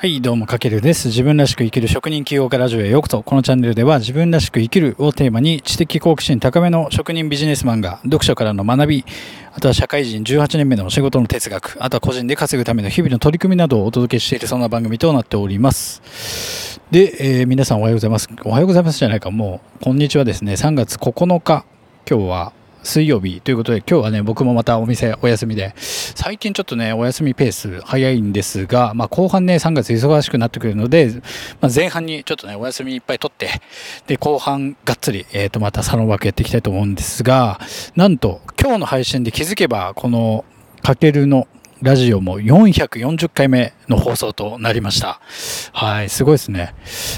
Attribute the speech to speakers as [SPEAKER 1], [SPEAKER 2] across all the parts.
[SPEAKER 1] はい、どうも、かけるです。自分らしく生きる職人起業家ラジオへようこそ。このチャンネルでは、自分らしく生きるをテーマに、知的好奇心高めの職人ビジネスマンが、読書からの学び、あとは社会人18年目の仕事の哲学、あとは個人で稼ぐための日々の取り組みなどをお届けしている、そんな番組となっております。で、えー、皆さんおはようございます。おはようございますじゃないか、もう、こんにちはですね。3月9日、今日は、水曜日ということで、今日はね、僕もまたお店お休みで、最近ちょっとね、お休みペース早いんですが、まあ、後半ね、3月忙しくなってくるので、まあ、前半にちょっとね、お休みいっぱい取って、で、後半がっつり、えっ、ー、と、またサロンワークやっていきたいと思うんですが、なんと、今日の配信で気づけば、この、かけるのラジオも440回目の放送となりました。はい、すごいですね。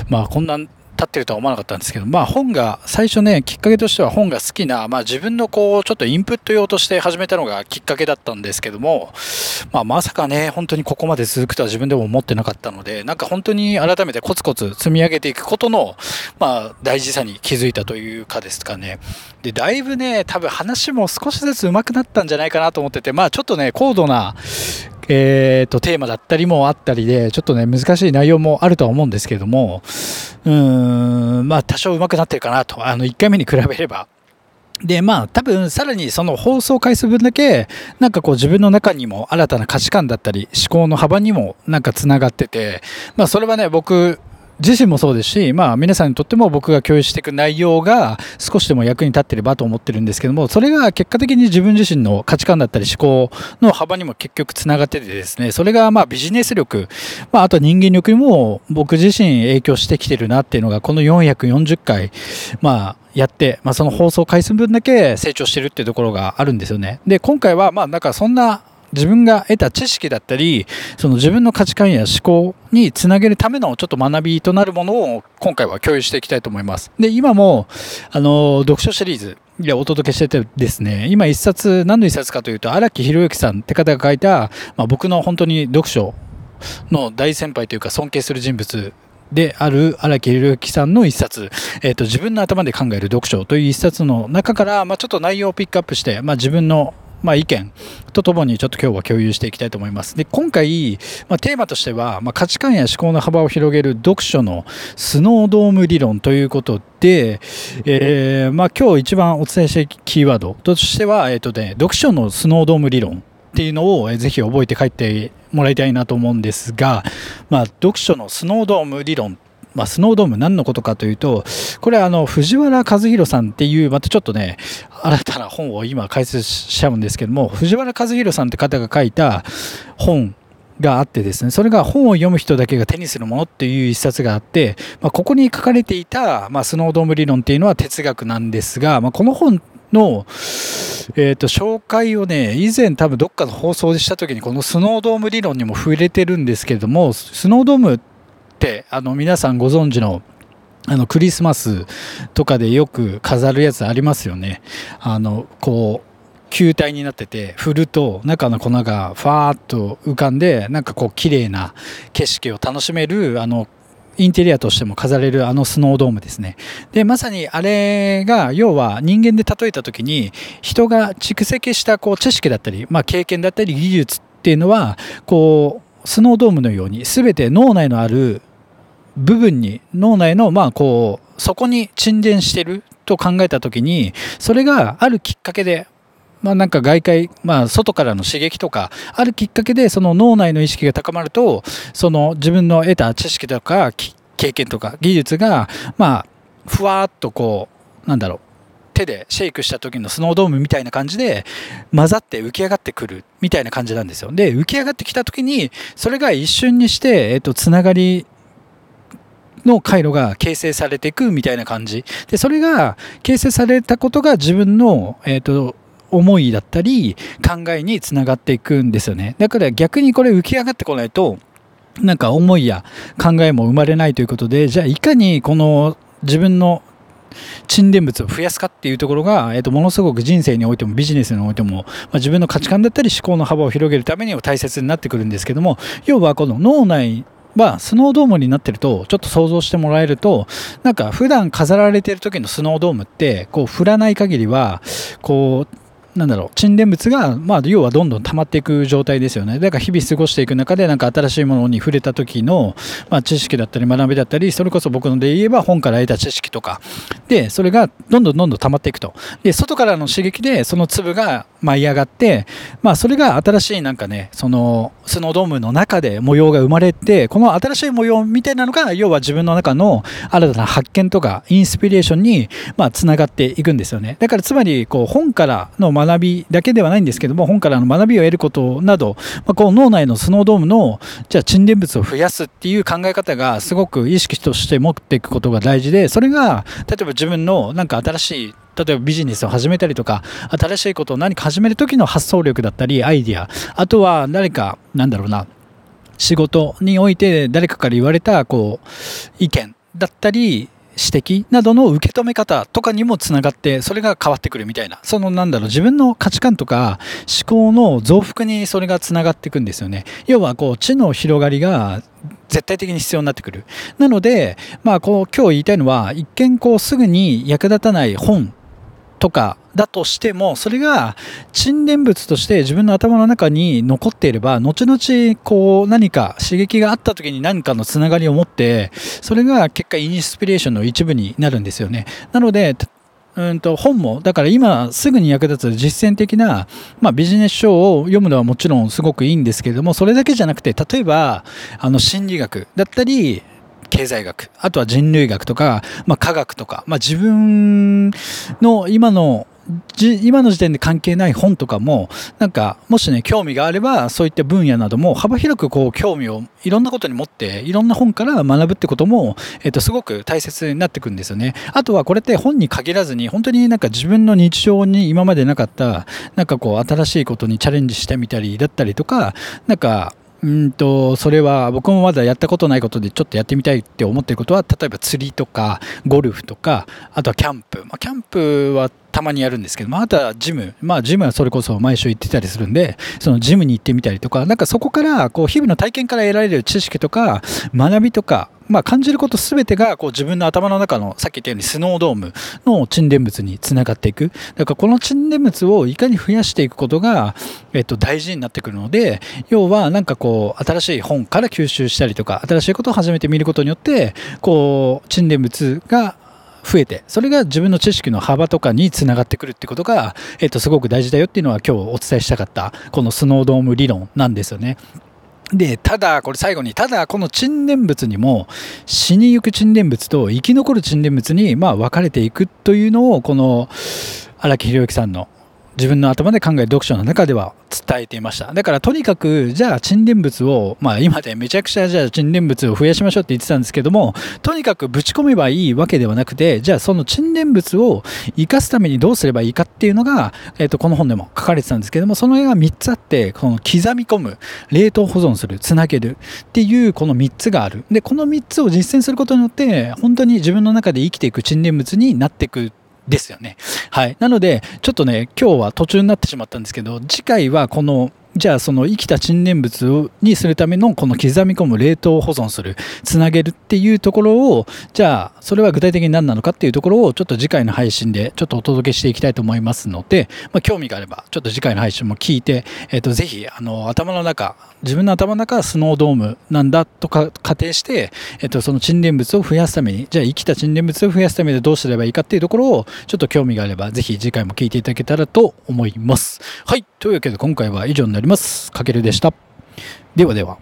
[SPEAKER 1] まあ、こんな立ってるとは思わなかったんですけど、まあ本が、最初ね、きっかけとしては本が好きな、まあ自分のこう、ちょっとインプット用として始めたのがきっかけだったんですけども、まあまさかね、本当にここまで続くとは自分でも思ってなかったので、なんか本当に改めてコツコツ積み上げていくことの、まあ大事さに気づいたというかですかね。で、だいぶね、多分話も少しずつ上手くなったんじゃないかなと思ってて、まあちょっとね、高度な、えーと、テーマだったりもあったりで、ちょっとね、難しい内容もあるとは思うんですけれども、うん、まあ、多少上手くなってるかなと、あの、1回目に比べれば。で、まあ、多分、さらにその放送回数分だけ、なんかこう自分の中にも新たな価値観だったり、思考の幅にもなんか繋がってて、まあ、それはね、僕、自身もそうですし、まあ、皆さんにとっても僕が共有していく内容が少しでも役に立ってればと思ってるんですけども、それが結果的に自分自身の価値観だったり思考の幅にも結局つながっててですね、それがまあビジネス力、まあ、あと人間力にも僕自身影響してきてるなっていうのが、この440回、まあ、やって、まあ、その放送回数分だけ成長してるっていうところがあるんですよね。で、今回は、まあ、なんかそんな自分が得た知識だったり、その自分の価値観や思考につなげるためのちょっと学びとなるものを今回は共有していきたいと思います。で、今も、あの、読書シリーズでお届けしててですね、今一冊、何の一冊かというと、荒木博之さんって方が書いた、まあ、僕の本当に読書の大先輩というか尊敬する人物である荒木宏之さんの一冊、えっ、ー、と、自分の頭で考える読書という一冊の中から、まあ、ちょっと内容をピックアップして、まあ、自分のまあ、意見とともにちょっと今日は共有していきたいと思います。で今回、まあ、テーマとしては、まあ、価値観や思考の幅を広げる読書のスノードーム理論ということで、えーまあ、今日一番お伝えしたいキーワードとしては、えーとね、読書のスノードーム理論っていうのをぜひ覚えて帰ってもらいたいなと思うんですが、まあ、読書のスノードーム理論まあ、スノードーム何のことかというと、これあの、藤原和弘さんっていう、またちょっとね、新たな本を今解説しちゃうんですけども、藤原和弘さんって方が書いた本があってですね、それが本を読む人だけが手にするものっていう一冊があって、まあ、ここに書かれていた、まあ、スノードーム理論っていうのは哲学なんですが、まあ、この本の、えっ、ー、と、紹介をね、以前多分どっかの放送でした時にこのスノードーム理論にも触れてるんですけれども、スノードームってあの皆さんご存知のあのクリスマスとかでよく飾るやつありますよね。あのこう球体になってて振ると中の粉がファーッと浮かんでなんかこう綺麗な景色を楽しめるあのインテリアとしても飾れるあのスノードームですね。で、まさにあれが、要は人間で例えた時に、人が蓄積したこう知識だったり、まあ経験だったり技術っていうのは、こう、スノードームのように全て脳内のある部分に脳内のまあこうそこに沈殿してると考えた時にそれがあるきっかけでまあなんか外界、まあ外からの刺激とか、あるきっかけでその脳内の意識が高まると、その自分の得た知識とか経験とか技術が、まあ、ふわっとこう、なんだろう、手でシェイクした時のスノードームみたいな感じで混ざって浮き上がってくるみたいな感じなんですよ。で、浮き上がってきた時に、それが一瞬にして、えっと、つながりの回路が形成されていくみたいな感じ。で、それが形成されたことが自分の、え、ー、と、思いだったり考えにつながっていくんですよね。だから逆にこれ浮き上がってこないと、なんか思いや考えも生まれないということで、じゃあいかにこの自分の沈殿物を増やすかっていうところが、えっと、ものすごく人生においてもビジネスにおいても、まあ、自分の価値観だったり思考の幅を広げるためには大切になってくるんですけども、要はこの脳内はスノードームになってるとちょっと想像してもらえるとなんか普段飾られてる時のスノードームってこう振らない限りはこうなんだろう、沈殿物が、まあ、要はどんどん溜まっていく状態ですよね。だから日々過ごしていく中で、なんか新しいものに触れた時の、まあ、知識だったり学びだったり、それこそ僕ので言えば本から得た知識とか、で、それがどんどんどんどん溜まっていくと。で、外からの刺激で、その粒が舞い上がって、まあ、それが新しいなんかね、その、スノードームの中で模様が生まれて、この新しい模様みたいなのが、要は自分の中の新たな発見とか、インスピレーションに、まあ、つながっていくんですよね。だから、つまり、こう、本からの学びだけではないんですけども本からの学びを得ることなど、まあ、こう脳内のスノードームのじゃあ沈殿物を増やすっていう考え方がすごく意識として持っていくことが大事でそれが例えば自分のなんか新しい例えばビジネスを始めたりとか新しいことを何か始める時の発想力だったりアイディアあとは誰かなんだろうな仕事において誰かから言われたこう意見だったり指摘などの受け止め方とかにもつながってそれが変わってくるみたいなそのなんだろう自分の価値観とか思考の増幅にそれがつながっていくんですよね。要はこう知の広がりが絶対的に必要になってくる。なのでまあこう今日言いたいのは一見こうすぐに役立たない本とかだとしてもそれが沈殿物として自分の頭の中に残っていれば後々こう何か刺激があった時に何かのつながりを持ってそれが結果インスピレーションの一部になるんですよね。なのでうんと本もだから今すぐに役立つ実践的な、まあ、ビジネス書を読むのはもちろんすごくいいんですけれどもそれだけじゃなくて例えばあの心理学だったり経済学、あとは人類学とか、まあ、科学とか、まあ、自分の今の今の時点で関係ない本とかもなんかもしね興味があればそういった分野なども幅広くこう興味をいろんなことに持っていろんな本から学ぶってことも、えっと、すごく大切になってくるんですよね。あとはこれって本に限らずに本当になんか自分の日常に今までなかったなんかこう新しいことにチャレンジしてみたりだったりとかなんかうんとそれは僕もまだやったことないことでちょっとやってみたいって思ってることは例えば釣りとかゴルフとかあとはキャンプ、まあ、キャンプはたまにやるんですけど、まあ、あとはジム、まあ、ジムはそれこそ毎週行ってたりするんで、そのジムに行ってみたりとか、なんかそこから、こう、日々の体験から得られる知識とか、学びとか、まあ、感じることすべてがこう自分の頭の中のさっき言ったようにスノードームの沈殿物につながっていくだからこの沈殿物をいかに増やしていくことが、えっと、大事になってくるので要はなんかこう新しい本から吸収したりとか新しいことを始めてみることによってこう沈殿物が増えてそれが自分の知識の幅とかにつながってくるってことが、えっと、すごく大事だよっていうのは今日お伝えしたかったこのスノードーム理論なんですよね。で、ただ、これ最後に、ただ、この沈殿物にも、死にゆく沈殿物と生き残る沈殿物に、まあ、分かれていくというのを、この、荒木宏之さんの自分の頭で考え読書の中では伝えていました。だからとにかく、じゃあ沈殿物を、まあ今でめちゃくちゃじゃあ沈殿物を増やしましょうって言ってたんですけども、とにかくぶち込めばいいわけではなくて、じゃあその沈殿物を生かすためにどうすればいいかっていうのが、えっ、ー、と、この本でも書かれてたんですけども、その絵が3つあって、この刻み込む、冷凍保存する、つなげるっていうこの3つがある。で、この3つを実践することによって、本当に自分の中で生きていく沈殿物になっていくですよね。はい。なので、ちょっとね、今日は途中になってしまったんですけど、次回はこのじゃあその生きた沈殿物にするためのこの刻み込む冷凍保存するつなげるっていうところをじゃあそれは具体的に何なのかっていうところをちょっと次回の配信でちょっとお届けしていきたいと思いますので、まあ、興味があればちょっと次回の配信も聞いて、えー、とぜひあの頭の中自分の頭の中はスノードームなんだとか仮定して、えー、とその沈殿物を増やすためにじゃあ生きた沈殿物を増やすためにどうすればいいかっていうところをちょっと興味があればぜひ次回も聞いていただけたらと思います。はいというわけで今回は以上になります。かけるでした。ではでは。